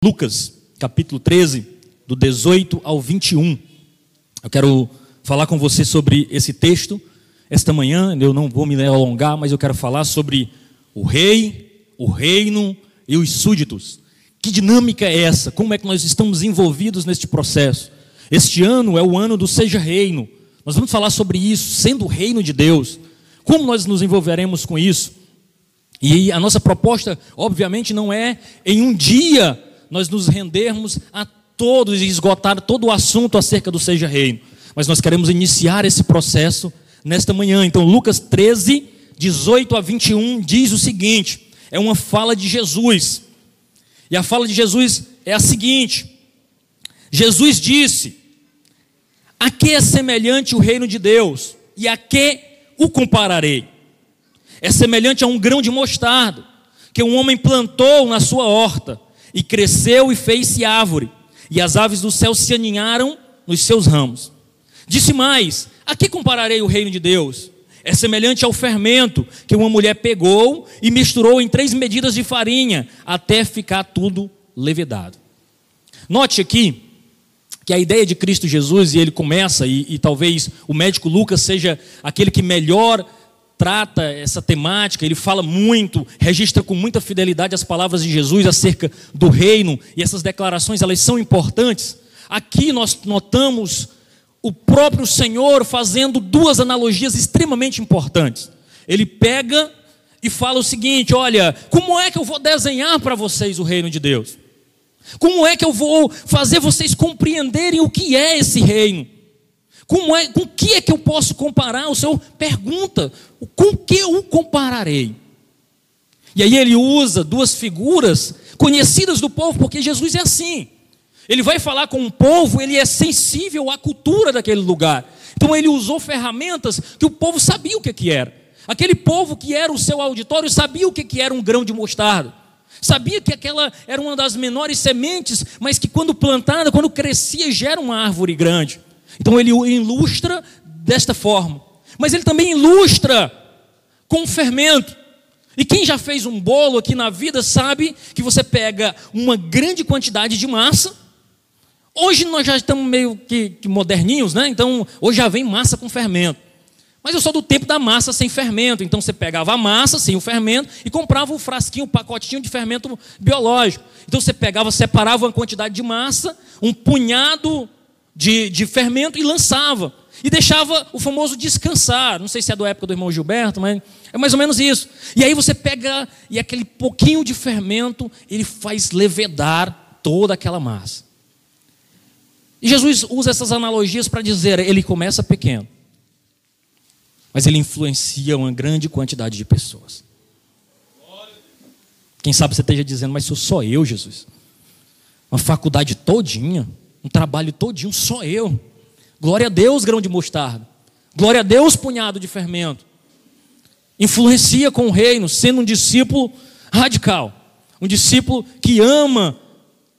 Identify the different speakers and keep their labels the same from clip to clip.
Speaker 1: Lucas, capítulo 13, do 18 ao 21. Eu quero falar com você sobre esse texto esta manhã. Eu não vou me alongar, mas eu quero falar sobre o rei, o reino e os súditos. Que dinâmica é essa? Como é que nós estamos envolvidos neste processo? Este ano é o ano do Seja Reino. Nós vamos falar sobre isso, sendo o reino de Deus. Como nós nos envolveremos com isso? E a nossa proposta, obviamente, não é em um dia nós nos rendermos a todos e esgotar todo o assunto acerca do Seja Reino. Mas nós queremos iniciar esse processo nesta manhã. Então, Lucas 13, 18 a 21 diz o seguinte: é uma fala de Jesus. E a fala de Jesus é a seguinte: Jesus disse: A que é semelhante o reino de Deus? E a que o compararei? É semelhante a um grão de mostarda que um homem plantou na sua horta e cresceu e fez-se árvore, e as aves do céu se aninharam nos seus ramos. Disse mais: A que compararei o reino de Deus? É semelhante ao fermento que uma mulher pegou e misturou em três medidas de farinha, até ficar tudo levedado. Note aqui que a ideia de Cristo Jesus, e ele começa, e, e talvez o médico Lucas seja aquele que melhor trata essa temática, ele fala muito, registra com muita fidelidade as palavras de Jesus acerca do reino, e essas declarações elas são importantes. Aqui nós notamos o próprio Senhor fazendo duas analogias extremamente importantes. Ele pega e fala o seguinte: olha, como é que eu vou desenhar para vocês o reino de Deus? Como é que eu vou fazer vocês compreenderem o que é esse reino? Como é, com que é que eu posso comparar? O Senhor pergunta, com que eu compararei? E aí ele usa duas figuras conhecidas do povo, porque Jesus é assim. Ele vai falar com um povo, ele é sensível à cultura daquele lugar. Então ele usou ferramentas que o povo sabia o que, que era. Aquele povo que era o seu auditório sabia o que, que era um grão de mostarda. Sabia que aquela era uma das menores sementes, mas que quando plantada, quando crescia, gera uma árvore grande. Então ele ilustra desta forma. Mas ele também ilustra com fermento. E quem já fez um bolo aqui na vida sabe que você pega uma grande quantidade de massa. Hoje nós já estamos meio que, que moderninhos, né? Então hoje já vem massa com fermento. Mas eu sou do tempo da massa sem fermento. Então você pegava a massa sem o fermento e comprava um frasquinho, um pacotinho de fermento biológico. Então você pegava, separava uma quantidade de massa, um punhado de, de fermento e lançava. E deixava o famoso descansar. Não sei se é da época do irmão Gilberto, mas é mais ou menos isso. E aí você pega e aquele pouquinho de fermento, ele faz levedar toda aquela massa. E Jesus usa essas analogias para dizer, ele começa pequeno, mas ele influencia uma grande quantidade de pessoas. Quem sabe você esteja dizendo, mas sou só eu, Jesus. Uma faculdade todinha um trabalho todinho, só eu. Glória a Deus, grão de mostarda. Glória a Deus, punhado de fermento. Influencia com o reino, sendo um discípulo radical. Um discípulo que ama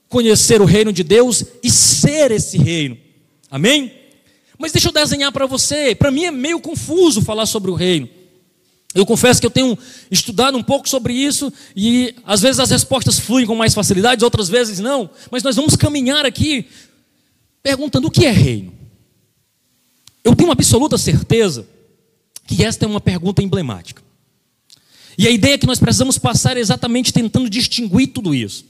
Speaker 1: conhecer o reino de Deus e ser esse reino. Amém? Mas deixa eu desenhar para você. Para mim é meio confuso falar sobre o reino. Eu confesso que eu tenho estudado um pouco sobre isso e às vezes as respostas fluem com mais facilidade, outras vezes não. Mas nós vamos caminhar aqui perguntando o que é reino. Eu tenho absoluta certeza que esta é uma pergunta emblemática. E a ideia que nós precisamos passar é exatamente tentando distinguir tudo isso.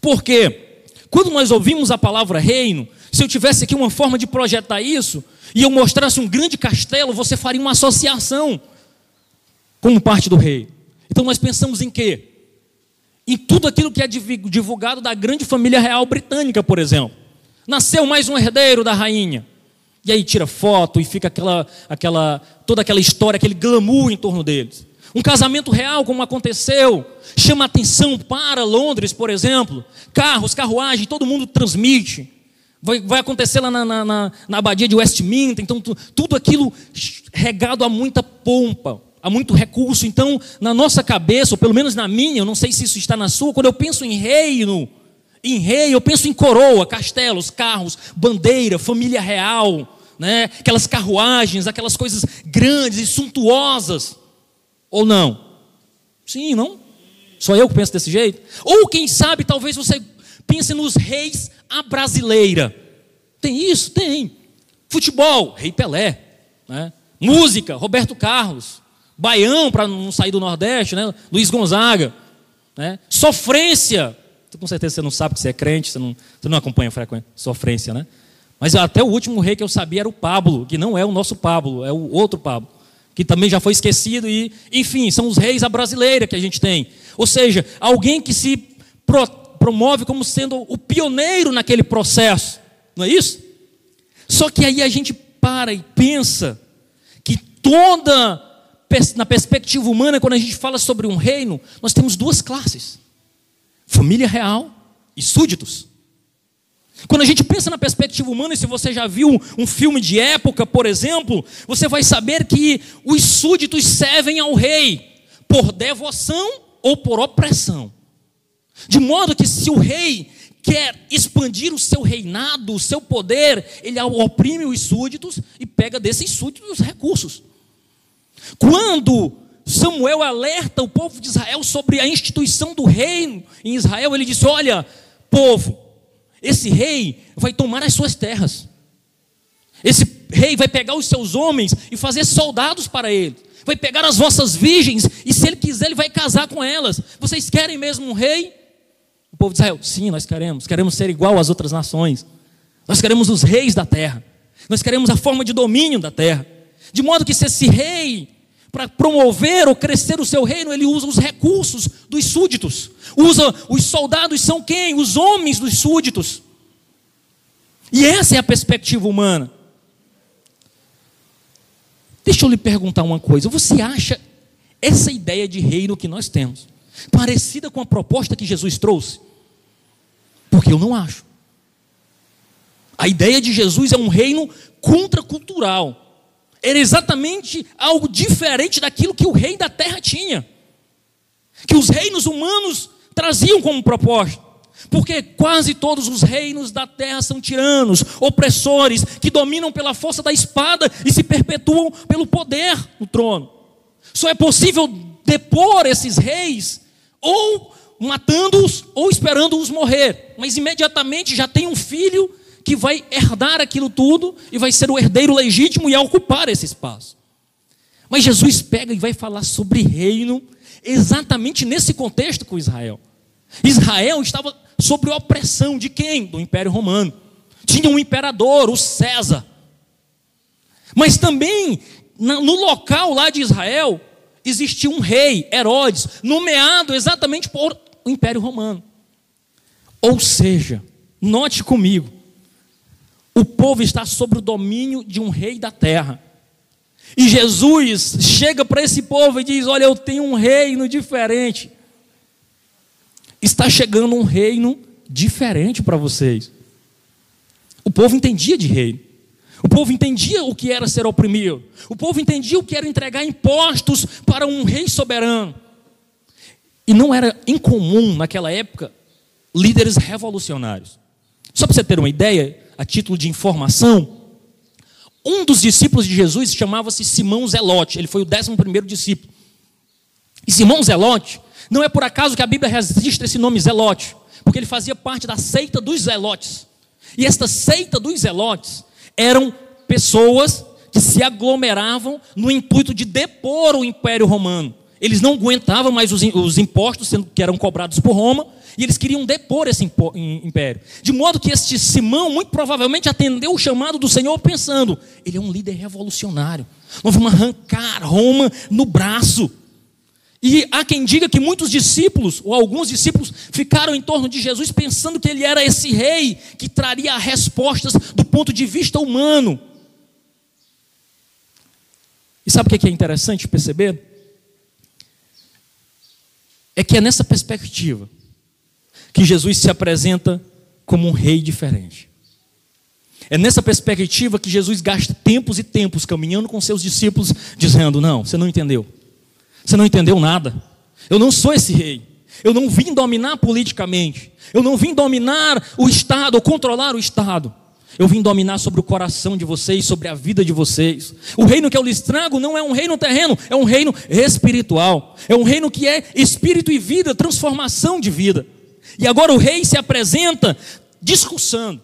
Speaker 1: Porque quando nós ouvimos a palavra reino, se eu tivesse aqui uma forma de projetar isso, e eu mostrasse um grande castelo, você faria uma associação como parte do rei. Então nós pensamos em quê? Em tudo aquilo que é divulgado da grande família real britânica, por exemplo nasceu mais um herdeiro da rainha. E aí tira foto e fica aquela, aquela, toda aquela história, aquele glamour em torno deles. Um casamento real, como aconteceu, chama atenção para Londres, por exemplo. Carros, carruagem, todo mundo transmite. Vai, vai acontecer lá na, na, na, na abadia de Westminster. Então, tu, tudo aquilo regado a muita pompa, a muito recurso. Então, na nossa cabeça, ou pelo menos na minha, eu não sei se isso está na sua, quando eu penso em reino, em rei, eu penso em coroa, castelos, carros, bandeira, família real, né? aquelas carruagens, aquelas coisas grandes e suntuosas. Ou não? Sim, não? Só eu que penso desse jeito? Ou quem sabe, talvez você Pense nos reis à brasileira. Tem isso? Tem. Futebol, Rei Pelé. Né? Música, Roberto Carlos. Baião, para não sair do Nordeste, né? Luiz Gonzaga. Né? Sofrência. Com certeza você não sabe que você é crente, você não, você não acompanha a frequência. Sofrência, né? Mas até o último rei que eu sabia era o Pablo, que não é o nosso Pablo, é o outro Pablo, que também já foi esquecido e, enfim, são os reis à brasileira que a gente tem. Ou seja, alguém que se pro, promove como sendo o pioneiro naquele processo, não é isso? Só que aí a gente para e pensa que toda na perspectiva humana, quando a gente fala sobre um reino, nós temos duas classes: família real e súditos. Quando a gente pensa na perspectiva humana, e se você já viu um filme de época, por exemplo, você vai saber que os súditos servem ao rei por devoção ou por opressão. De modo que se o rei quer expandir o seu reinado, o seu poder, ele oprime os súditos e pega desses súditos os recursos. Quando Samuel alerta o povo de Israel sobre a instituição do reino em Israel, ele disse: Olha, povo, esse rei vai tomar as suas terras. Esse rei vai pegar os seus homens e fazer soldados para ele. Vai pegar as vossas virgens e, se ele quiser, ele vai casar com elas. Vocês querem mesmo um rei? O povo de Israel, sim, nós queremos. Queremos ser igual às outras nações. Nós queremos os reis da terra. Nós queremos a forma de domínio da terra. De modo que, se esse rei para promover ou crescer o seu reino, ele usa os recursos dos súditos. Usa os soldados são quem? Os homens dos súditos. E essa é a perspectiva humana. Deixa eu lhe perguntar uma coisa. Você acha essa ideia de reino que nós temos parecida com a proposta que Jesus trouxe? Porque eu não acho. A ideia de Jesus é um reino contracultural era exatamente algo diferente daquilo que o rei da terra tinha, que os reinos humanos traziam como proposta. Porque quase todos os reinos da terra são tiranos, opressores, que dominam pela força da espada e se perpetuam pelo poder no trono. Só é possível depor esses reis ou matando-os ou esperando-os morrer, mas imediatamente já tem um filho que vai herdar aquilo tudo e vai ser o herdeiro legítimo e ocupar esse espaço. Mas Jesus pega e vai falar sobre reino exatamente nesse contexto com Israel. Israel estava sob a opressão de quem? Do Império Romano. Tinha um imperador, o César. Mas também no local lá de Israel existia um rei, Herodes, nomeado exatamente por o Império Romano. Ou seja, note comigo, o povo está sob o domínio de um rei da terra. E Jesus chega para esse povo e diz: Olha, eu tenho um reino diferente. Está chegando um reino diferente para vocês. O povo entendia de reino. O povo entendia o que era ser oprimido. O povo entendia o que era entregar impostos para um rei soberano. E não era incomum naquela época líderes revolucionários. Só para você ter uma ideia, a título de informação, um dos discípulos de Jesus chamava-se Simão Zelote, ele foi o décimo primeiro discípulo. E Simão Zelote, não é por acaso que a Bíblia registra esse nome Zelote, porque ele fazia parte da seita dos Zelotes. E esta seita dos Zelotes eram pessoas que se aglomeravam no intuito de depor o Império Romano. Eles não aguentavam mais os impostos que eram cobrados por Roma, e eles queriam depor esse império. De modo que este Simão, muito provavelmente, atendeu o chamado do Senhor pensando: ele é um líder revolucionário. Nós vamos arrancar Roma no braço. E há quem diga que muitos discípulos, ou alguns discípulos, ficaram em torno de Jesus pensando que ele era esse rei que traria respostas do ponto de vista humano. E sabe o que é interessante perceber? É que é nessa perspectiva que Jesus se apresenta como um rei diferente. É nessa perspectiva que Jesus gasta tempos e tempos caminhando com seus discípulos, dizendo: Não, você não entendeu. Você não entendeu nada. Eu não sou esse rei. Eu não vim dominar politicamente. Eu não vim dominar o Estado ou controlar o Estado. Eu vim dominar sobre o coração de vocês, sobre a vida de vocês. O reino que eu lhes trago não é um reino terreno, é um reino espiritual. É um reino que é espírito e vida, transformação de vida. E agora o rei se apresenta discursando.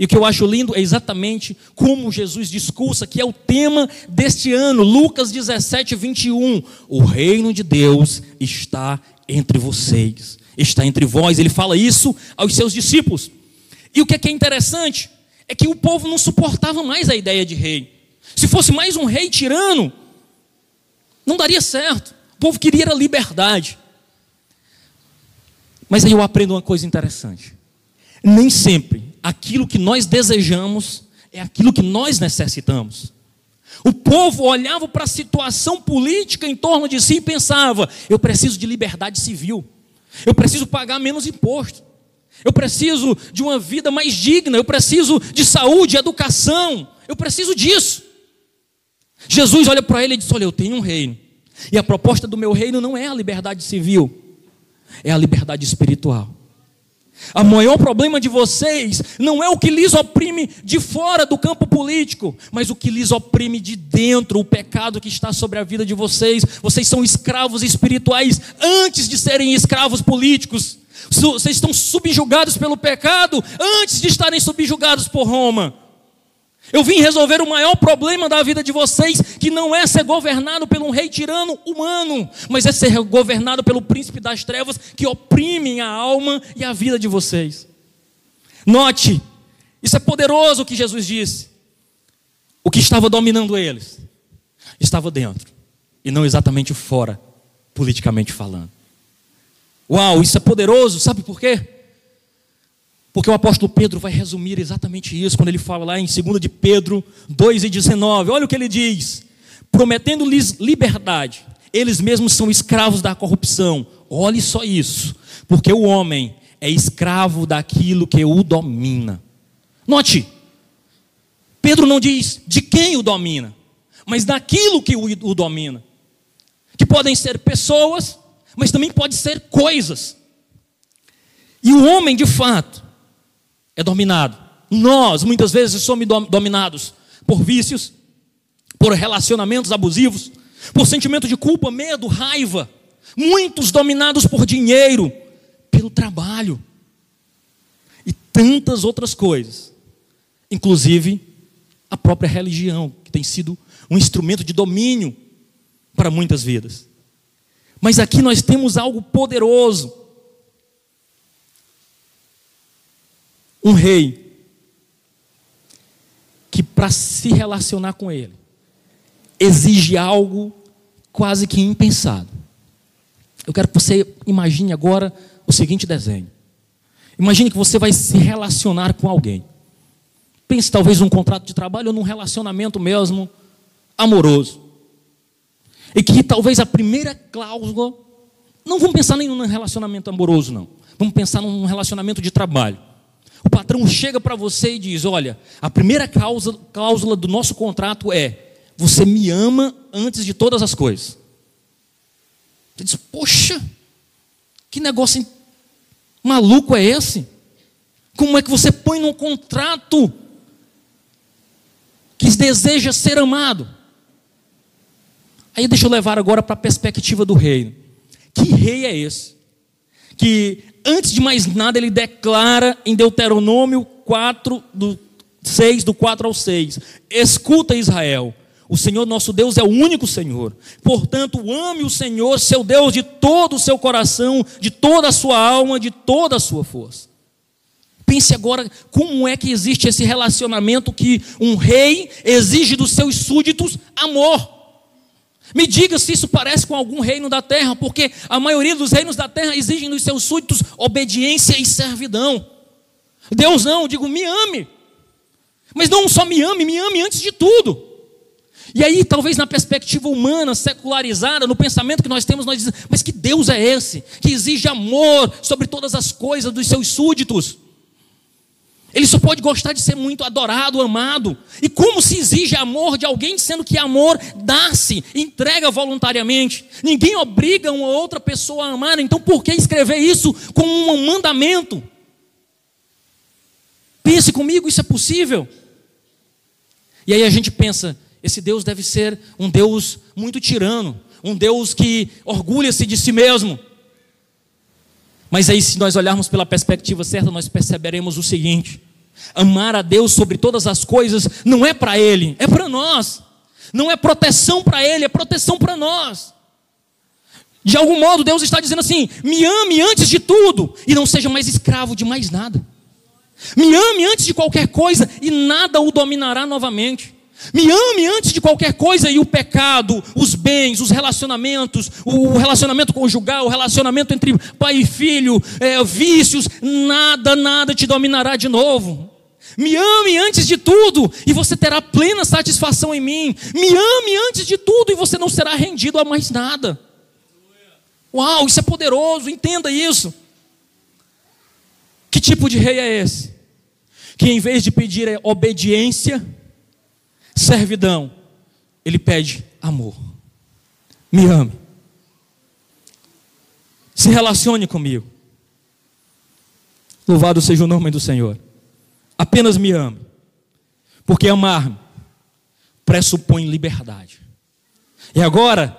Speaker 1: E o que eu acho lindo é exatamente como Jesus discursa, que é o tema deste ano, Lucas 17, 21. O reino de Deus está entre vocês, está entre vós. Ele fala isso aos seus discípulos. E o que é, que é interessante é que o povo não suportava mais a ideia de rei. Se fosse mais um rei tirano, não daria certo. O povo queria liberdade. Mas aí eu aprendo uma coisa interessante. Nem sempre aquilo que nós desejamos é aquilo que nós necessitamos. O povo olhava para a situação política em torno de si e pensava: eu preciso de liberdade civil, eu preciso pagar menos imposto, eu preciso de uma vida mais digna, eu preciso de saúde, educação, eu preciso disso. Jesus olha para ele e diz: Olha, eu tenho um reino, e a proposta do meu reino não é a liberdade civil, é a liberdade espiritual. O maior problema de vocês não é o que lhes oprime de fora do campo político, mas o que lhes oprime de dentro, o pecado que está sobre a vida de vocês. Vocês são escravos espirituais antes de serem escravos políticos. Vocês estão subjugados pelo pecado antes de estarem subjugados por Roma. Eu vim resolver o maior problema da vida de vocês, que não é ser governado por um rei tirano humano, mas é ser governado pelo príncipe das trevas que oprimem a alma e a vida de vocês. Note, isso é poderoso o que Jesus disse. O que estava dominando eles estava dentro e não exatamente fora, politicamente falando. Uau, isso é poderoso, sabe por quê? Porque o apóstolo Pedro vai resumir exatamente isso quando ele fala lá em 2 de Pedro 2,19. Olha o que ele diz: prometendo-lhes liberdade, eles mesmos são escravos da corrupção. Olhe só isso, porque o homem é escravo daquilo que o domina. Note, Pedro não diz de quem o domina, mas daquilo que o domina. Que podem ser pessoas, mas também pode ser coisas. E o homem, de fato, é dominado. Nós, muitas vezes, somos dominados por vícios, por relacionamentos abusivos, por sentimento de culpa, medo, raiva. Muitos dominados por dinheiro, pelo trabalho e tantas outras coisas, inclusive a própria religião, que tem sido um instrumento de domínio para muitas vidas. Mas aqui nós temos algo poderoso um rei que para se relacionar com ele exige algo quase que impensado. Eu quero que você imagine agora o seguinte desenho. Imagine que você vai se relacionar com alguém. Pense talvez num contrato de trabalho ou num relacionamento mesmo amoroso. E que talvez a primeira cláusula, não vamos pensar nem num relacionamento amoroso, não. Vamos pensar num relacionamento de trabalho. O patrão chega para você e diz: Olha, a primeira cláusula, cláusula do nosso contrato é: Você me ama antes de todas as coisas. Você diz: Poxa, que negócio maluco é esse? Como é que você põe num contrato que deseja ser amado? Aí deixa eu levar agora para a perspectiva do reino. Que rei é esse? Que antes de mais nada, ele declara em Deuteronômio 4, do 6, do 4 ao 6: Escuta, Israel, o Senhor nosso Deus é o único Senhor. Portanto, ame o Senhor, seu Deus, de todo o seu coração, de toda a sua alma, de toda a sua força. Pense agora como é que existe esse relacionamento que um rei exige dos seus súditos amor. Me diga se isso parece com algum reino da terra, porque a maioria dos reinos da terra exigem dos seus súditos obediência e servidão. Deus não, digo, me ame. Mas não só me ame, me ame antes de tudo. E aí, talvez na perspectiva humana, secularizada, no pensamento que nós temos, nós dizemos, mas que Deus é esse? Que exige amor sobre todas as coisas dos seus súditos. Ele só pode gostar de ser muito adorado, amado. E como se exige amor de alguém, sendo que amor dá-se, entrega voluntariamente? Ninguém obriga uma outra pessoa a amar, então por que escrever isso como um mandamento? Pense comigo, isso é possível? E aí a gente pensa, esse Deus deve ser um Deus muito tirano, um Deus que orgulha-se de si mesmo. Mas aí, se nós olharmos pela perspectiva certa, nós perceberemos o seguinte: amar a Deus sobre todas as coisas não é para Ele, é para nós. Não é proteção para Ele, é proteção para nós. De algum modo, Deus está dizendo assim: me ame antes de tudo e não seja mais escravo de mais nada. Me ame antes de qualquer coisa e nada o dominará novamente. Me ame antes de qualquer coisa e o pecado, os bens, os relacionamentos, o relacionamento conjugal, o relacionamento entre pai e filho, é, vícios, nada, nada te dominará de novo. Me ame antes de tudo e você terá plena satisfação em mim. Me ame antes de tudo e você não será rendido a mais nada. Uau, isso é poderoso, entenda isso. Que tipo de rei é esse? Que em vez de pedir obediência, servidão, ele pede amor. Me ame. Se relacione comigo. Louvado seja o nome do Senhor. Apenas me ame. Porque amar-me pressupõe liberdade. E agora,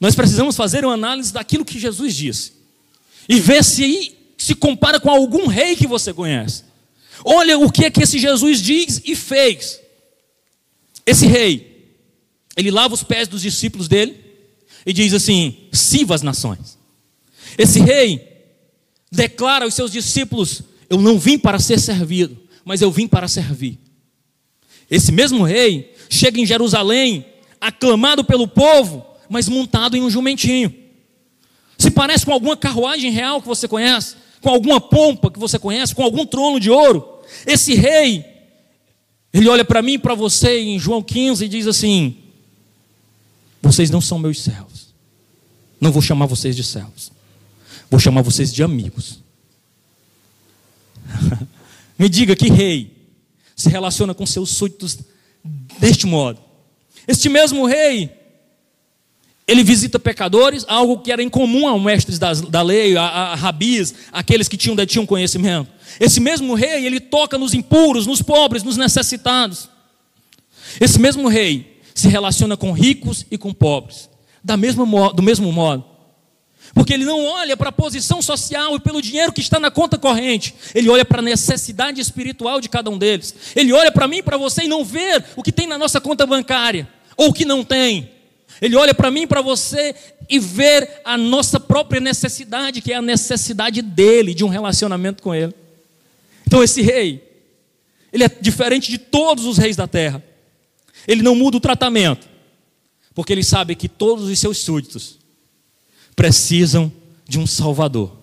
Speaker 1: nós precisamos fazer uma análise daquilo que Jesus disse. E ver se se compara com algum rei que você conhece. Olha o que é que esse Jesus diz e fez. Esse rei, ele lava os pés dos discípulos dele e diz assim: sirva as nações. Esse rei declara aos seus discípulos: Eu não vim para ser servido, mas eu vim para servir. Esse mesmo rei chega em Jerusalém, aclamado pelo povo, mas montado em um jumentinho. Se parece com alguma carruagem real que você conhece, com alguma pompa que você conhece, com algum trono de ouro. Esse rei ele olha para mim e para você em João 15 e diz assim: Vocês não são meus servos. Não vou chamar vocês de servos. Vou chamar vocês de amigos. Me diga que rei se relaciona com seus súditos deste modo. Este mesmo rei ele visita pecadores, algo que era incomum aos mestres da, lei, a, a, rabis, aqueles que tinham, conhecimento. Esse mesmo rei, ele toca nos impuros, nos pobres, nos necessitados. Esse mesmo rei se relaciona com ricos e com pobres, da mesma, do mesmo modo. Porque ele não olha para a posição social e pelo dinheiro que está na conta corrente. Ele olha para a necessidade espiritual de cada um deles. Ele olha para mim para você e não vê o que tem na nossa conta bancária ou o que não tem. Ele olha para mim e para você e vê a nossa própria necessidade, que é a necessidade dele, de um relacionamento com ele. Então esse rei, ele é diferente de todos os reis da terra. Ele não muda o tratamento, porque ele sabe que todos os seus súditos precisam de um salvador,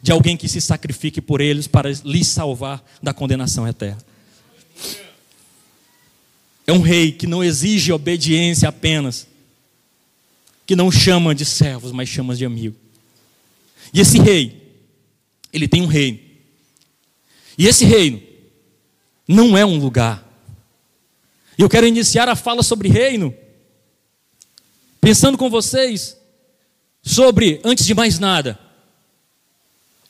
Speaker 1: de alguém que se sacrifique por eles para lhes salvar da condenação eterna. É um rei que não exige obediência apenas, que não chama de servos, mas chama de amigo. E esse rei, ele tem um reino. E esse reino não é um lugar. E eu quero iniciar a fala sobre reino, pensando com vocês sobre, antes de mais nada,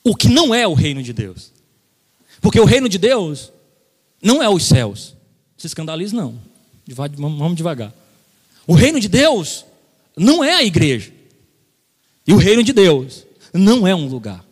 Speaker 1: o que não é o reino de Deus. Porque o reino de Deus não é os céus. Se escandalize, não. Vamos devagar. O reino de Deus não é a igreja. E o reino de Deus não é um lugar.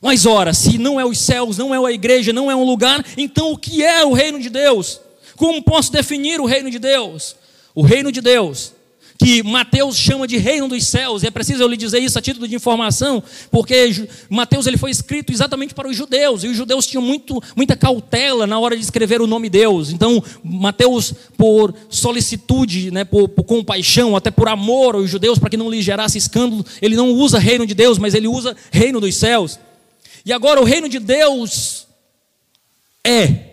Speaker 1: Mas ora, se não é os céus, não é a igreja, não é um lugar, então o que é o reino de Deus? Como posso definir o reino de Deus? O reino de Deus que Mateus chama de reino dos céus, e é preciso eu lhe dizer isso a título de informação, porque Mateus ele foi escrito exatamente para os judeus, e os judeus tinham muito, muita cautela na hora de escrever o nome Deus. Então, Mateus, por solicitude, né, por, por compaixão, até por amor aos judeus, para que não lhe gerasse escândalo, ele não usa reino de Deus, mas ele usa reino dos céus. E agora o reino de Deus é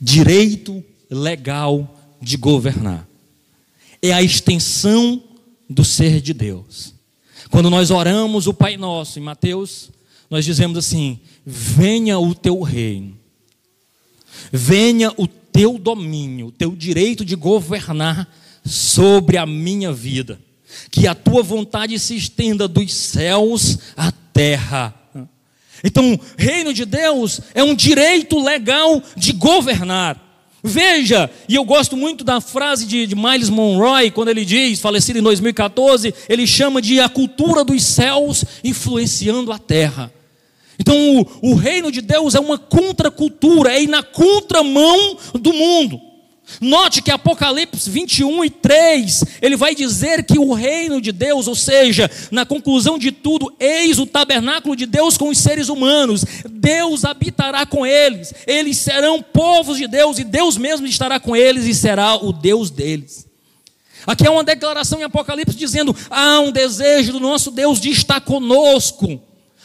Speaker 1: direito legal de governar é a extensão do ser de Deus. Quando nós oramos o Pai Nosso em Mateus, nós dizemos assim: venha o teu reino, venha o teu domínio, o teu direito de governar sobre a minha vida, que a tua vontade se estenda dos céus à terra. Então, reino de Deus é um direito legal de governar. Veja, e eu gosto muito da frase de, de, Miles Monroe, quando ele diz, falecido em 2014, ele chama de a cultura dos céus influenciando a terra. Então, o, o reino de Deus é uma contracultura, é ir na contramão do mundo. Note que Apocalipse 21 e 3, ele vai dizer que o reino de Deus, ou seja, na conclusão de tudo, eis o tabernáculo de Deus com os seres humanos, Deus habitará com eles, eles serão povos de Deus e Deus mesmo estará com eles e será o Deus deles. Aqui é uma declaração em Apocalipse dizendo: há um desejo do nosso Deus de estar conosco.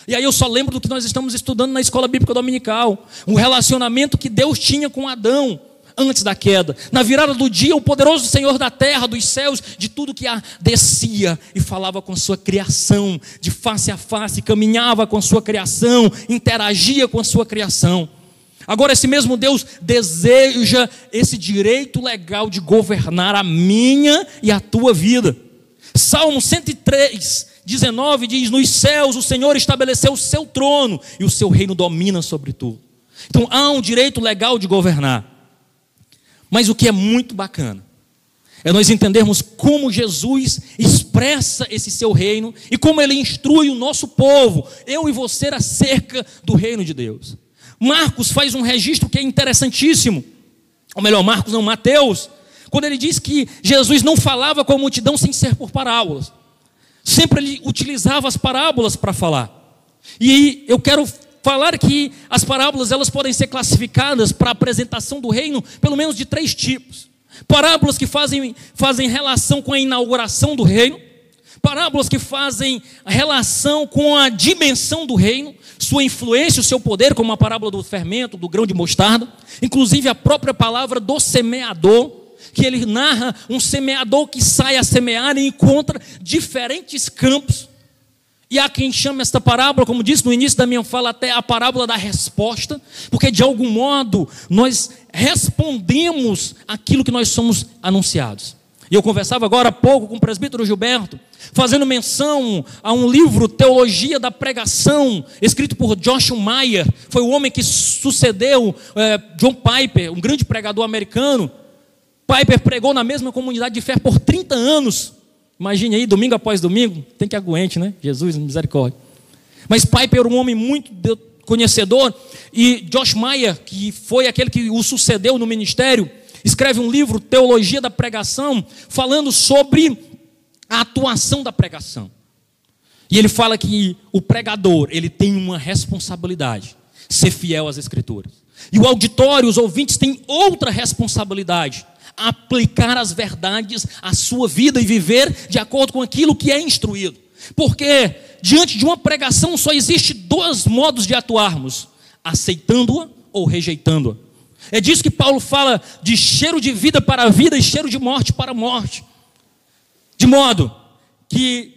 Speaker 1: E aí eu só lembro do que nós estamos estudando na escola bíblica dominical, o relacionamento que Deus tinha com Adão antes da queda. Na virada do dia, o poderoso Senhor da terra, dos céus, de tudo que há, descia e falava com sua criação, de face a face, caminhava com sua criação, interagia com a sua criação. Agora, esse mesmo Deus deseja esse direito legal de governar a minha e a tua vida. Salmo 103, 19 diz: Nos céus o Senhor estabeleceu o seu trono e o seu reino domina sobre tudo. Então há um direito legal de governar. Mas o que é muito bacana é nós entendermos como Jesus expressa esse seu reino e como ele instrui o nosso povo, eu e você, acerca do reino de Deus. Marcos faz um registro que é interessantíssimo, ou melhor, Marcos não, Mateus, quando ele diz que Jesus não falava com a multidão sem ser por parábolas. Sempre ele utilizava as parábolas para falar. E eu quero falar que as parábolas elas podem ser classificadas para a apresentação do reino pelo menos de três tipos. Parábolas que fazem, fazem relação com a inauguração do reino, parábolas que fazem relação com a dimensão do reino, sua influência, o seu poder, como a parábola do fermento, do grão de mostarda, inclusive a própria palavra do semeador, que ele narra um semeador que sai a semear e encontra diferentes campos e há quem chame esta parábola, como disse no início da minha fala, até a parábola da resposta, porque de algum modo nós respondemos aquilo que nós somos anunciados. E eu conversava agora há pouco com o presbítero Gilberto, fazendo menção a um livro, Teologia da Pregação, escrito por Joshua Meyer, foi o homem que sucedeu é, John Piper, um grande pregador americano. Piper pregou na mesma comunidade de fé por 30 anos. Imagine aí, domingo após domingo, tem que aguente, né? Jesus, misericórdia. Mas Piper era um homem muito conhecedor, e Josh Meyer, que foi aquele que o sucedeu no ministério, escreve um livro, Teologia da Pregação, falando sobre a atuação da pregação. E ele fala que o pregador, ele tem uma responsabilidade, ser fiel às escrituras. E o auditório, os ouvintes têm outra responsabilidade, aplicar as verdades à sua vida e viver de acordo com aquilo que é instruído. Porque diante de uma pregação só existe dois modos de atuarmos: aceitando-a ou rejeitando-a. É disso que Paulo fala de cheiro de vida para a vida e cheiro de morte para a morte. De modo que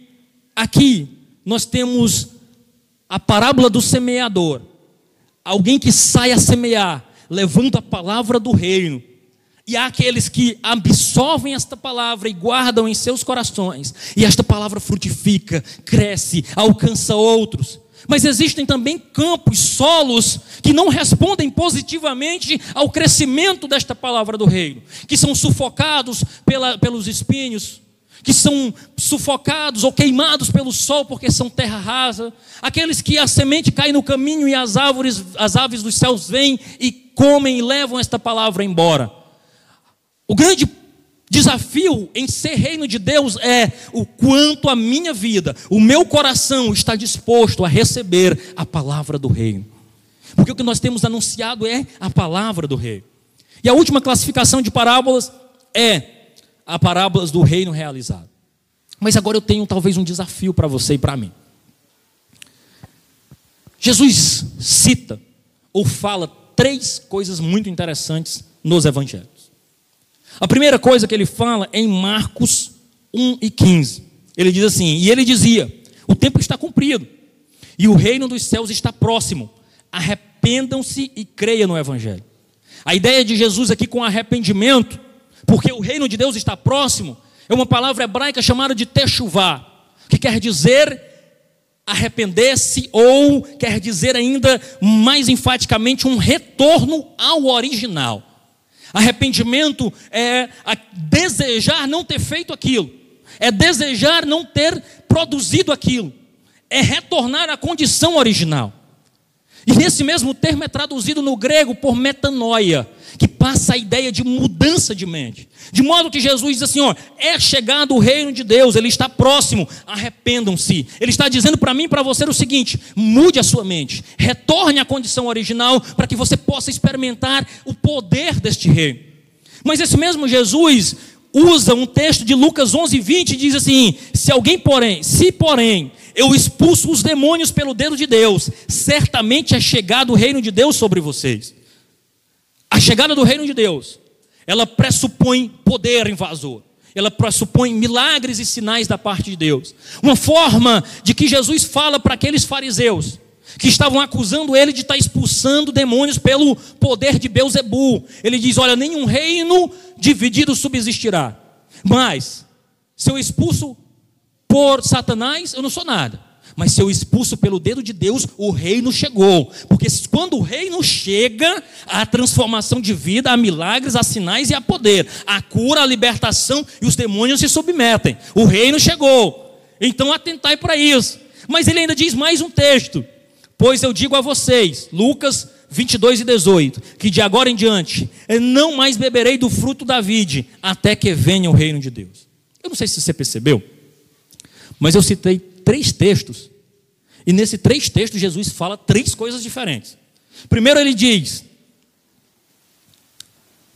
Speaker 1: aqui nós temos a parábola do semeador. Alguém que sai a semear, levando a palavra do reino e há aqueles que absorvem esta palavra e guardam em seus corações, e esta palavra frutifica, cresce, alcança outros. Mas existem também campos, solos, que não respondem positivamente ao crescimento desta palavra do reino, que são sufocados pela, pelos espinhos, que são sufocados ou queimados pelo sol porque são terra rasa, aqueles que a semente cai no caminho e as árvores, as aves dos céus vêm e comem e levam esta palavra embora. O grande desafio em ser reino de Deus é o quanto a minha vida, o meu coração está disposto a receber a palavra do reino. Porque o que nós temos anunciado é a palavra do rei. E a última classificação de parábolas é a parábolas do reino realizado. Mas agora eu tenho talvez um desafio para você e para mim. Jesus cita ou fala três coisas muito interessantes nos evangelhos. A primeira coisa que ele fala é em Marcos 1 e 15. Ele diz assim: E ele dizia: O tempo está cumprido, e o reino dos céus está próximo. Arrependam-se e creiam no Evangelho. A ideia de Jesus aqui com arrependimento, porque o reino de Deus está próximo, é uma palavra hebraica chamada de techuvá, que quer dizer arrepender-se, ou quer dizer ainda mais enfaticamente um retorno ao original. Arrependimento é desejar não ter feito aquilo, é desejar não ter produzido aquilo, é retornar à condição original. E esse mesmo termo é traduzido no grego por metanoia, que passa a ideia de mudança de mente. De modo que Jesus diz assim: ó, é chegado o reino de Deus, ele está próximo, arrependam-se. Ele está dizendo para mim e para você o seguinte: mude a sua mente, retorne à condição original para que você possa experimentar o poder deste reino. Mas esse mesmo Jesus usa um texto de Lucas 11, 20 e diz assim: se alguém, porém, se porém eu expulso os demônios pelo dedo de Deus, certamente é chegado o reino de Deus sobre vocês. A chegada do reino de Deus, ela pressupõe poder invasor. Ela pressupõe milagres e sinais da parte de Deus. Uma forma de que Jesus fala para aqueles fariseus que estavam acusando ele de estar expulsando demônios pelo poder de Beuzebu. Ele diz: "Olha, nenhum reino dividido subsistirá. Mas se eu expulso por Satanás, eu não sou nada. Mas se eu expulso pelo dedo de Deus, o reino chegou. Porque quando o reino chega, há transformação de vida, há milagres, há sinais e há poder. Há cura, a libertação e os demônios se submetem. O reino chegou. Então atentai para isso. Mas ele ainda diz mais um texto. Pois eu digo a vocês, Lucas 22 e 18, que de agora em diante não mais beberei do fruto da vide, até que venha o reino de Deus. Eu não sei se você percebeu, mas eu citei três textos, e nesse três textos Jesus fala três coisas diferentes. Primeiro ele diz: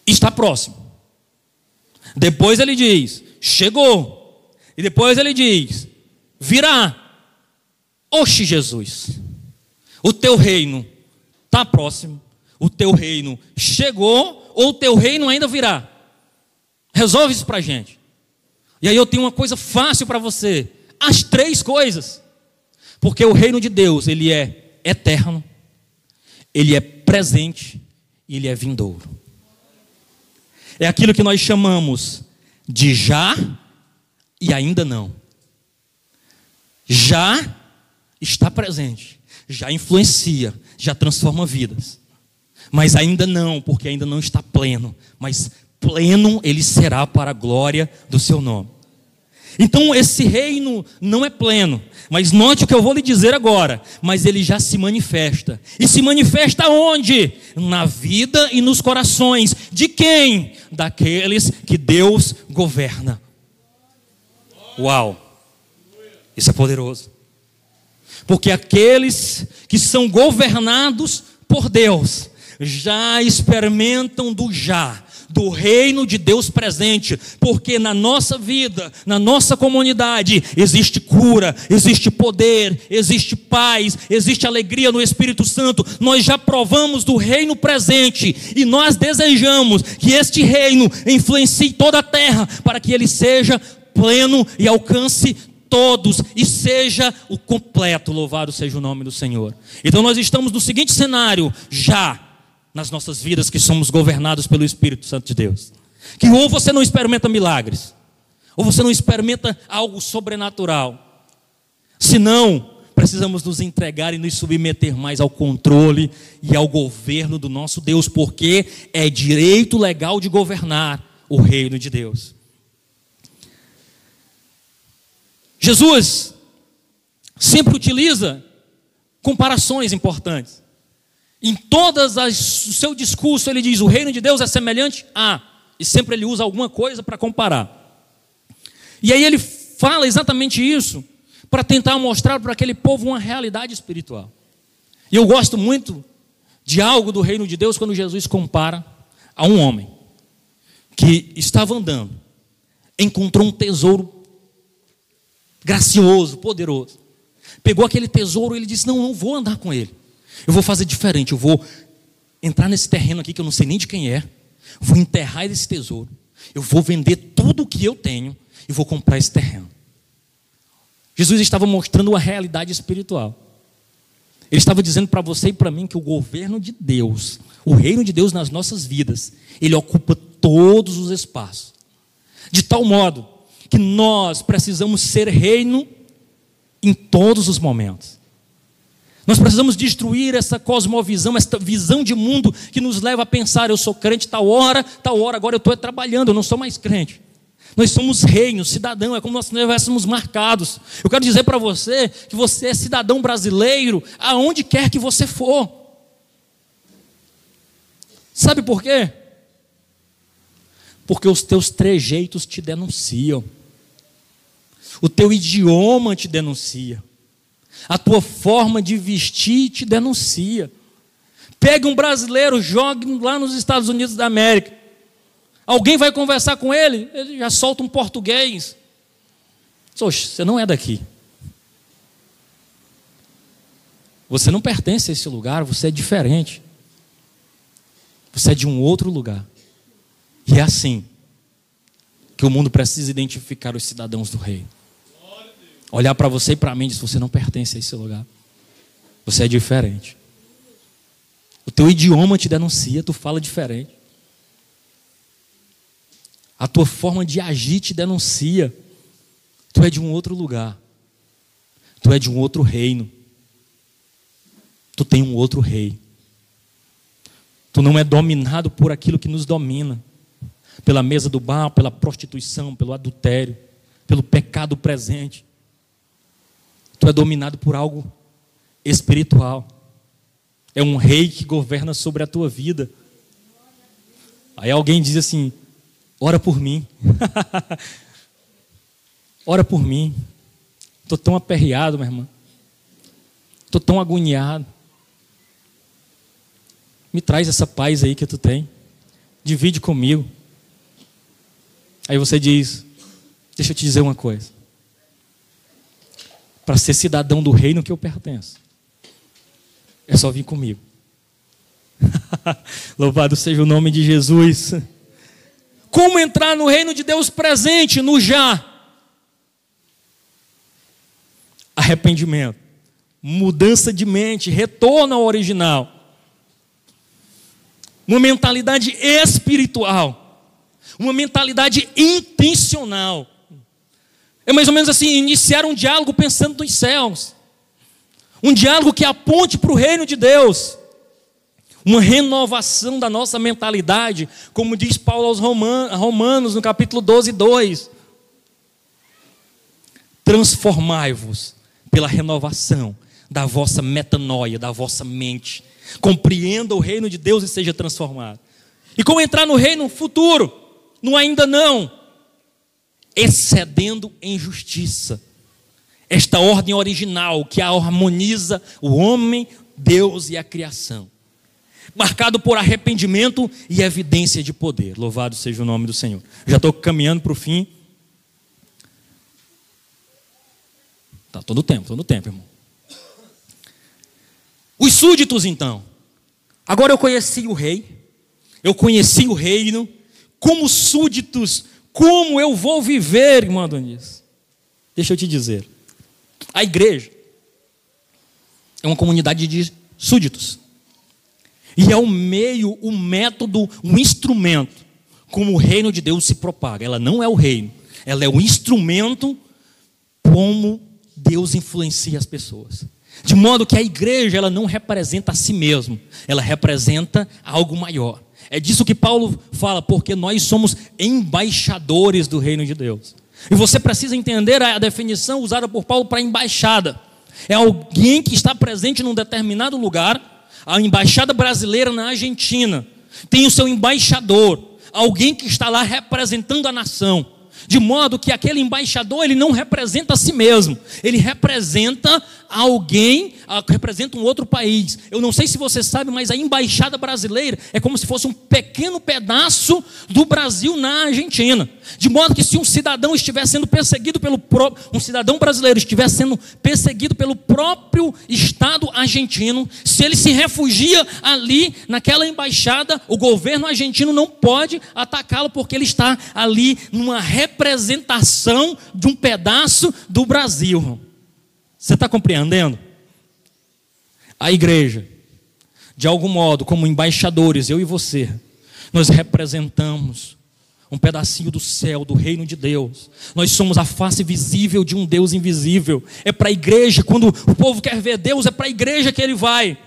Speaker 1: está próximo. Depois ele diz: chegou. E depois ele diz: virá. Oxe, Jesus, o teu reino está próximo, o teu reino chegou, ou o teu reino ainda virá. Resolve isso para a gente. E aí eu tenho uma coisa fácil para você as três coisas. Porque o reino de Deus, ele é eterno, ele é presente e ele é vindouro. É aquilo que nós chamamos de já e ainda não. Já está presente, já influencia, já transforma vidas. Mas ainda não, porque ainda não está pleno. Mas pleno ele será para a glória do seu nome. Então esse reino não é pleno, mas note o que eu vou lhe dizer agora, mas ele já se manifesta. E se manifesta onde? Na vida e nos corações de quem? Daqueles que Deus governa. Uau! Isso é poderoso. Porque aqueles que são governados por Deus já experimentam do já, do reino de Deus presente, porque na nossa vida, na nossa comunidade, existe cura, existe poder, existe paz, existe alegria no Espírito Santo. Nós já provamos do reino presente e nós desejamos que este reino influencie toda a terra para que ele seja pleno e alcance todos e seja o completo. Louvado seja o nome do Senhor. Então nós estamos no seguinte cenário: já nas nossas vidas que somos governados pelo Espírito Santo de Deus. Que ou você não experimenta milagres, ou você não experimenta algo sobrenatural. Senão, precisamos nos entregar e nos submeter mais ao controle e ao governo do nosso Deus, porque é direito legal de governar o reino de Deus. Jesus sempre utiliza comparações importantes. Em todas as, o seu discurso ele diz: o reino de Deus é semelhante a, e sempre ele usa alguma coisa para comparar. E aí ele fala exatamente isso para tentar mostrar para aquele povo uma realidade espiritual. E eu gosto muito de algo do reino de Deus quando Jesus compara a um homem que estava andando, encontrou um tesouro gracioso, poderoso. Pegou aquele tesouro e ele disse: Não, não vou andar com ele. Eu vou fazer diferente, eu vou entrar nesse terreno aqui que eu não sei nem de quem é, vou enterrar esse tesouro, eu vou vender tudo o que eu tenho e vou comprar esse terreno. Jesus estava mostrando uma realidade espiritual. Ele estava dizendo para você e para mim que o governo de Deus, o reino de Deus nas nossas vidas, ele ocupa todos os espaços. De tal modo que nós precisamos ser reino em todos os momentos. Nós precisamos destruir essa cosmovisão, essa visão de mundo que nos leva a pensar: eu sou crente tal hora, tal hora, agora eu estou trabalhando, eu não sou mais crente. Nós somos reinos, cidadão, é como nós estivéssemos marcados. Eu quero dizer para você que você é cidadão brasileiro aonde quer que você for. Sabe por quê? Porque os teus trejeitos te denunciam, o teu idioma te denuncia, a tua forma de vestir te denuncia. Pegue um brasileiro, jogue lá nos Estados Unidos da América. Alguém vai conversar com ele, ele já solta um português. Oxe, você não é daqui. Você não pertence a esse lugar, você é diferente. Você é de um outro lugar. E é assim que o mundo precisa identificar os cidadãos do rei. Olhar para você e para mim e dizer: você não pertence a esse lugar. Você é diferente. O teu idioma te denuncia, tu fala diferente. A tua forma de agir te denuncia. Tu é de um outro lugar. Tu é de um outro reino. Tu tem um outro rei. Tu não é dominado por aquilo que nos domina pela mesa do bar, pela prostituição, pelo adultério, pelo pecado presente. Tu é dominado por algo espiritual. É um rei que governa sobre a tua vida. Aí alguém diz assim: ora por mim. ora por mim. Estou tão aperreado, minha irmã. Estou tão agoniado. Me traz essa paz aí que tu tem. Divide comigo. Aí você diz: Deixa eu te dizer uma coisa. Para ser cidadão do reino que eu pertenço, é só vir comigo. Louvado seja o nome de Jesus. Como entrar no reino de Deus presente, no já? Arrependimento, mudança de mente, retorno ao original. Uma mentalidade espiritual uma mentalidade intencional. É mais ou menos assim: iniciar um diálogo pensando nos céus, um diálogo que aponte para o reino de Deus, uma renovação da nossa mentalidade, como diz Paulo aos Romanos, no capítulo 12, 2. Transformai-vos pela renovação da vossa metanoia, da vossa mente. Compreenda o reino de Deus e seja transformado. E como entrar no reino futuro? no ainda não, excedendo em justiça. Esta ordem original que harmoniza o homem, Deus e a criação. Marcado por arrependimento e evidência de poder. Louvado seja o nome do Senhor. Já estou caminhando para o fim. Tá todo tempo, todo tempo, irmão. Os súditos, então. Agora eu conheci o rei, eu conheci o reino, como súditos, como eu vou viver, irmã Doniz? Deixa eu te dizer. A igreja é uma comunidade de súditos. E é o meio, o método, o instrumento como o reino de Deus se propaga. Ela não é o reino, ela é o instrumento como Deus influencia as pessoas. De modo que a igreja ela não representa a si mesma, ela representa algo maior. É disso que Paulo fala, porque nós somos embaixadores do reino de Deus. E você precisa entender a definição usada por Paulo para embaixada. É alguém que está presente num determinado lugar, a embaixada brasileira na Argentina tem o seu embaixador, alguém que está lá representando a nação. De modo que aquele embaixador ele não representa a si mesmo, ele representa alguém, representa um outro país. Eu não sei se você sabe, mas a embaixada brasileira é como se fosse um pequeno pedaço do Brasil na Argentina. De modo que se um cidadão estiver sendo perseguido pelo próprio, um cidadão brasileiro estiver sendo perseguido pelo próprio Estado argentino, se ele se refugia ali naquela embaixada, o governo argentino não pode atacá-lo porque ele está ali numa representação de um pedaço do Brasil. Você está compreendendo? A igreja, de algum modo, como embaixadores, eu e você, nós representamos um pedacinho do céu, do reino de Deus. Nós somos a face visível de um Deus invisível. É para a igreja, quando o povo quer ver Deus, é para a igreja que ele vai.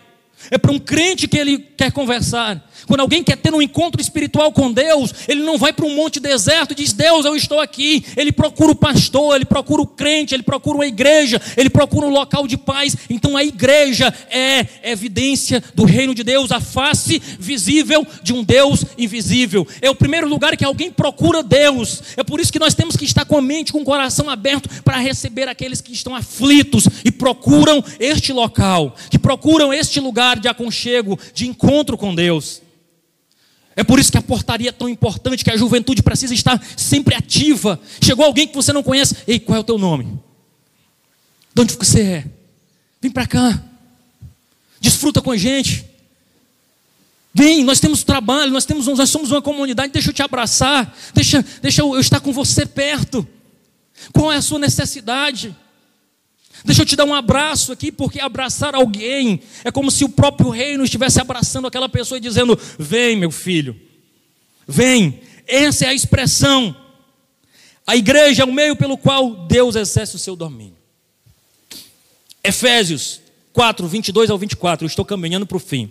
Speaker 1: É para um crente que ele quer conversar. Quando alguém quer ter um encontro espiritual com Deus, ele não vai para um monte deserto e diz: Deus, eu estou aqui. Ele procura o pastor, ele procura o crente, ele procura a igreja, ele procura um local de paz. Então a igreja é evidência do reino de Deus, a face visível de um Deus invisível. É o primeiro lugar que alguém procura Deus. É por isso que nós temos que estar com a mente, com o coração aberto para receber aqueles que estão aflitos e procuram este local, que procuram este lugar de aconchego, de encontro com Deus. É por isso que a portaria é tão importante, que a juventude precisa estar sempre ativa. Chegou alguém que você não conhece, ei, qual é o teu nome? De onde você é? Vem para cá. Desfruta com a gente. Vem, nós temos trabalho, nós, temos, nós somos uma comunidade, deixa eu te abraçar, deixa, deixa eu estar com você perto. Qual é a sua necessidade? Deixa eu te dar um abraço aqui, porque abraçar alguém é como se o próprio reino estivesse abraçando aquela pessoa e dizendo: Vem, meu filho, vem. Essa é a expressão. A igreja é o meio pelo qual Deus exerce o seu domínio. Efésios 4, 22 ao 24, eu estou caminhando para o fim.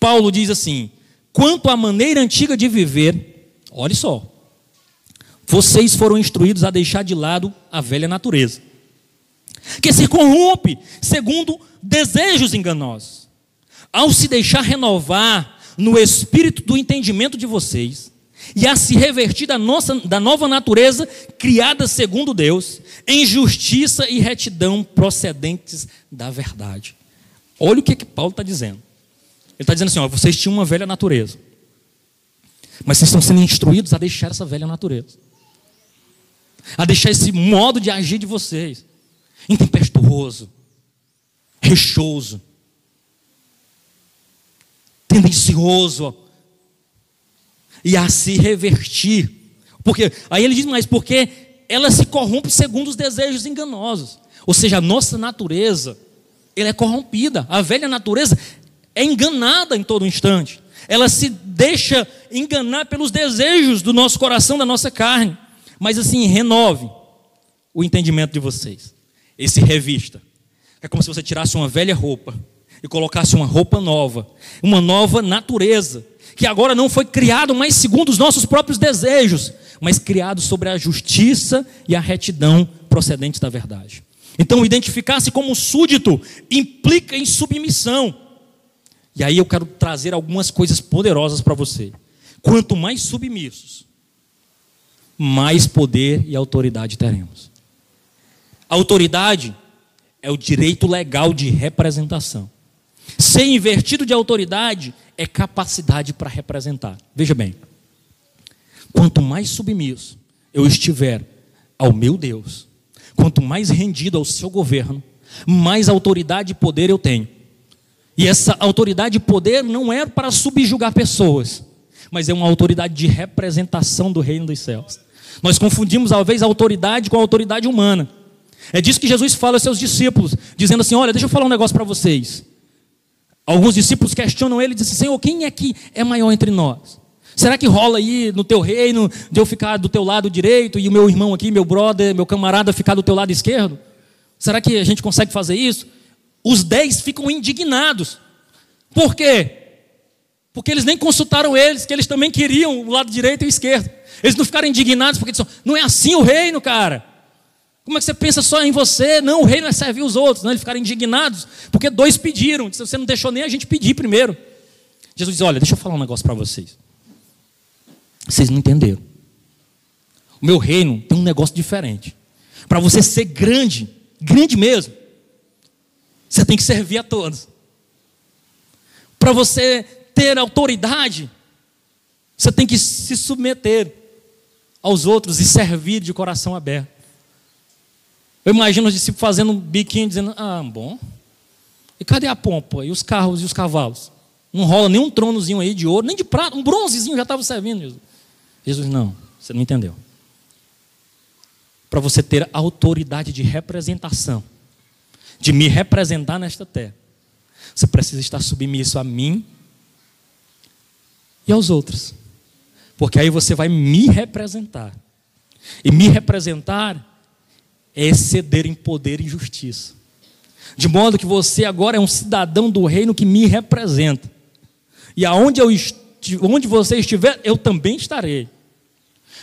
Speaker 1: Paulo diz assim: Quanto à maneira antiga de viver, olhe só, vocês foram instruídos a deixar de lado a velha natureza que se corrompe segundo desejos enganosos. Ao se deixar renovar no espírito do entendimento de vocês, e a se revertir da, nossa, da nova natureza criada segundo Deus, em justiça e retidão procedentes da verdade. Olha o que, que Paulo está dizendo. Ele está dizendo assim: ó, vocês tinham uma velha natureza, mas vocês estão sendo instruídos a deixar essa velha natureza, a deixar esse modo de agir de vocês intempestuoso, reixoso, tendencioso, e a se revertir. Porque aí ele diz mais, porque ela se corrompe segundo os desejos enganosos. Ou seja, a nossa natureza, ela é corrompida. A velha natureza é enganada em todo instante. Ela se deixa enganar pelos desejos do nosso coração, da nossa carne. Mas assim, renove o entendimento de vocês esse revista. É como se você tirasse uma velha roupa e colocasse uma roupa nova, uma nova natureza, que agora não foi criado mais segundo os nossos próprios desejos, mas criado sobre a justiça e a retidão procedentes da verdade. Então, identificar-se como súdito implica em submissão. E aí eu quero trazer algumas coisas poderosas para você. Quanto mais submissos, mais poder e autoridade teremos. Autoridade é o direito legal de representação. Ser invertido de autoridade é capacidade para representar. Veja bem, quanto mais submisso eu estiver ao meu Deus, quanto mais rendido ao seu governo, mais autoridade e poder eu tenho. E essa autoridade e poder não é para subjugar pessoas, mas é uma autoridade de representação do reino dos céus. Nós confundimos, às vezes, a autoridade com a autoridade humana. É disso que Jesus fala aos seus discípulos, dizendo assim: Olha, deixa eu falar um negócio para vocês. Alguns discípulos questionam ele e dizem: Senhor, quem é que é maior entre nós? Será que rola aí no teu reino de eu ficar do teu lado direito e o meu irmão aqui, meu brother, meu camarada ficar do teu lado esquerdo? Será que a gente consegue fazer isso? Os dez ficam indignados. Por quê? Porque eles nem consultaram eles, que eles também queriam o lado direito e o esquerdo. Eles não ficaram indignados porque disseram: não é assim o reino, cara. Como é que você pensa só em você? Não, o reino é servir os outros. Não, eles ficaram indignados, porque dois pediram. Você não deixou nem a gente pedir primeiro. Jesus diz: Olha, deixa eu falar um negócio para vocês. Vocês não entenderam. O meu reino tem um negócio diferente. Para você ser grande, grande mesmo, você tem que servir a todos. Para você ter autoridade, você tem que se submeter aos outros e servir de coração aberto. Eu imagino os discípulos fazendo um biquinho, dizendo: Ah, bom. E cadê a pompa? E os carros e os cavalos? Não rola nem um tronozinho aí de ouro, nem de prata, um bronzezinho já estava servindo. Jesus. Jesus, não, você não entendeu. Para você ter autoridade de representação, de me representar nesta terra, você precisa estar submisso a mim e aos outros. Porque aí você vai me representar. E me representar é exceder em poder e justiça. De modo que você agora é um cidadão do reino que me representa. E aonde eu onde você estiver, eu também estarei.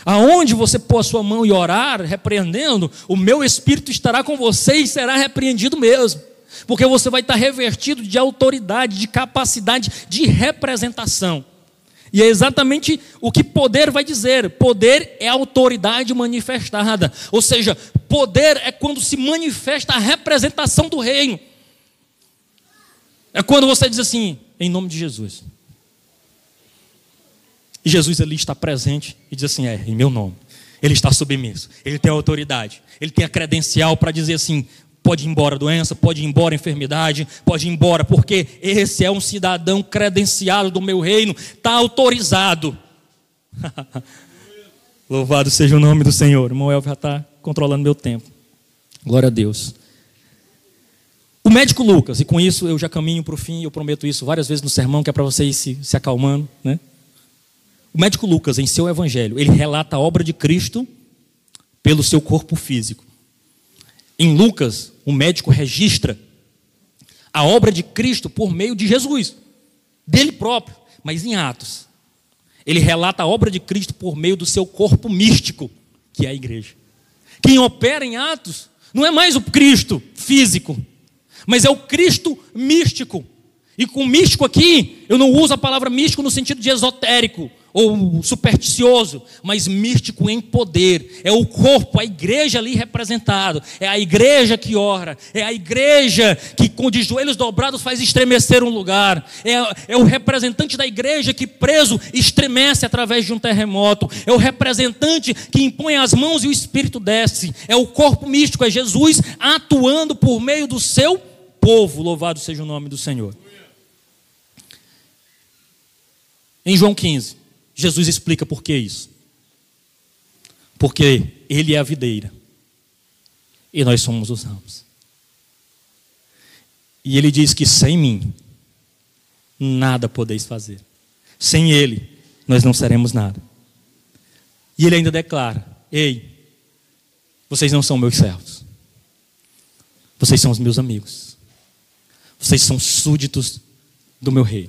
Speaker 1: Aonde você pôr a sua mão e orar, repreendendo, o meu espírito estará com você e será repreendido mesmo. Porque você vai estar revertido de autoridade, de capacidade de representação. E é exatamente o que poder vai dizer. Poder é autoridade manifestada. Ou seja, poder é quando se manifesta a representação do reino. É quando você diz assim, em nome de Jesus. E Jesus ali está presente e diz assim: é, em meu nome. Ele está submisso, ele tem autoridade, ele tem a credencial para dizer assim: pode ir embora a doença, pode ir embora a enfermidade, pode ir embora, porque esse é um cidadão credenciado do meu reino, está autorizado. Louvado seja o nome do Senhor. Moel já está controlando meu tempo. Glória a Deus. O médico Lucas, e com isso eu já caminho para o fim, eu prometo isso várias vezes no sermão, que é para vocês se, se acalmando. Né? O médico Lucas, em seu evangelho, ele relata a obra de Cristo pelo seu corpo físico. Em Lucas, o médico registra a obra de Cristo por meio de Jesus, dele próprio, mas em Atos. Ele relata a obra de Cristo por meio do seu corpo místico, que é a igreja. Quem opera em Atos não é mais o Cristo físico, mas é o Cristo místico. E com místico aqui, eu não uso a palavra místico no sentido de esotérico, ou supersticioso, mas místico em poder. É o corpo, a igreja ali representado. É a igreja que ora. É a igreja que, com de joelhos dobrados, faz estremecer um lugar. É, é o representante da igreja que, preso, estremece através de um terremoto. É o representante que impõe as mãos e o espírito desce. É o corpo místico, é Jesus atuando por meio do seu povo. Louvado seja o nome do Senhor. Em João 15. Jesus explica por que isso. Porque Ele é a videira e nós somos os ramos. E Ele diz que sem mim nada podeis fazer. Sem Ele nós não seremos nada. E Ele ainda declara: Ei, vocês não são meus servos. Vocês são os meus amigos. Vocês são súditos do meu rei.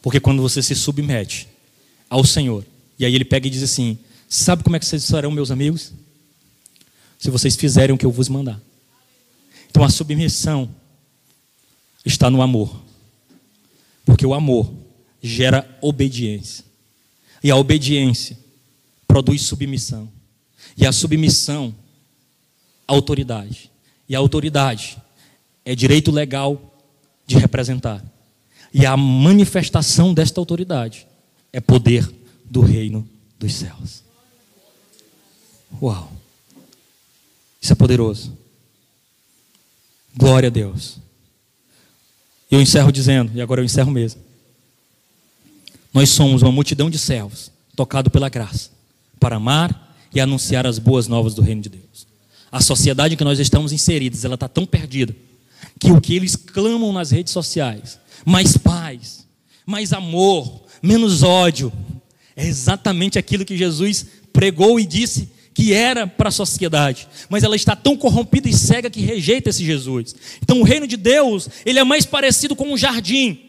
Speaker 1: Porque quando você se submete ao Senhor. E aí ele pega e diz assim: Sabe como é que vocês serão meus amigos? Se vocês fizerem o que eu vos mandar. Então a submissão está no amor. Porque o amor gera obediência. E a obediência produz submissão. E a submissão, autoridade. E a autoridade é direito legal de representar. E a manifestação desta autoridade é poder do reino dos céus. Uau! Isso é poderoso. Glória a Deus. Eu encerro dizendo, e agora eu encerro mesmo. Nós somos uma multidão de servos, tocado pela graça, para amar e anunciar as boas novas do reino de Deus. A sociedade em que nós estamos inseridos, ela está tão perdida, que o que eles clamam nas redes sociais, mais paz, mais amor, menos ódio. É exatamente aquilo que Jesus pregou e disse que era para a sociedade, mas ela está tão corrompida e cega que rejeita esse Jesus. Então o reino de Deus, ele é mais parecido com um jardim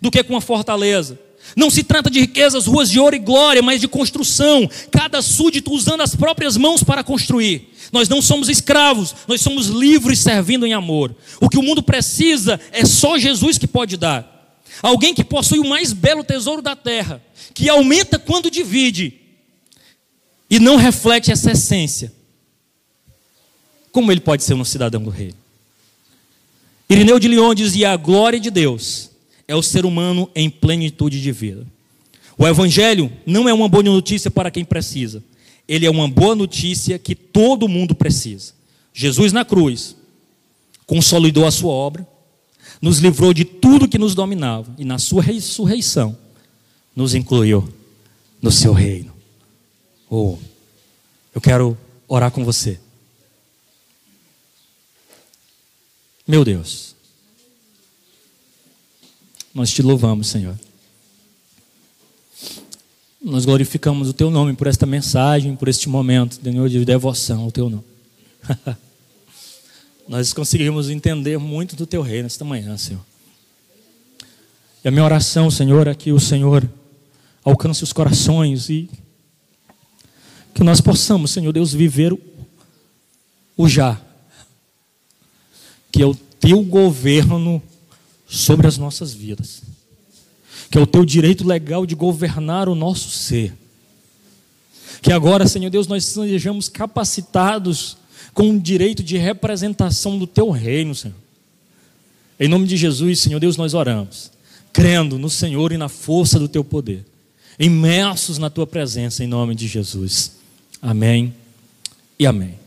Speaker 1: do que com uma fortaleza. Não se trata de riquezas, ruas de ouro e glória, mas de construção, cada súdito usando as próprias mãos para construir. Nós não somos escravos, nós somos livres servindo em amor. O que o mundo precisa é só Jesus que pode dar. Alguém que possui o mais belo tesouro da terra, que aumenta quando divide e não reflete essa essência. Como ele pode ser um cidadão do rei? Irineu de Lyon dizia: a glória de Deus é o ser humano em plenitude de vida. O evangelho não é uma boa notícia para quem precisa, ele é uma boa notícia que todo mundo precisa. Jesus na cruz consolidou a sua obra, nos livrou de tudo que nos dominava e na sua ressurreição nos incluiu no seu reino. Oh, eu quero orar com você. Meu Deus, nós te louvamos, Senhor. Nós glorificamos o teu nome por esta mensagem, por este momento, Senhor, de devoção ao teu nome. Nós conseguimos entender muito do teu reino esta manhã, Senhor. E a minha oração, Senhor, é que o Senhor alcance os corações e que nós possamos, Senhor Deus, viver o já, que é o teu governo sobre as nossas vidas que é o teu direito legal de governar o nosso ser. Que agora, Senhor Deus, nós sejamos capacitados com o direito de representação do teu reino, Senhor. Em nome de Jesus, Senhor Deus, nós oramos, crendo no Senhor e na força do teu poder, imersos na tua presença, em nome de Jesus. Amém e amém.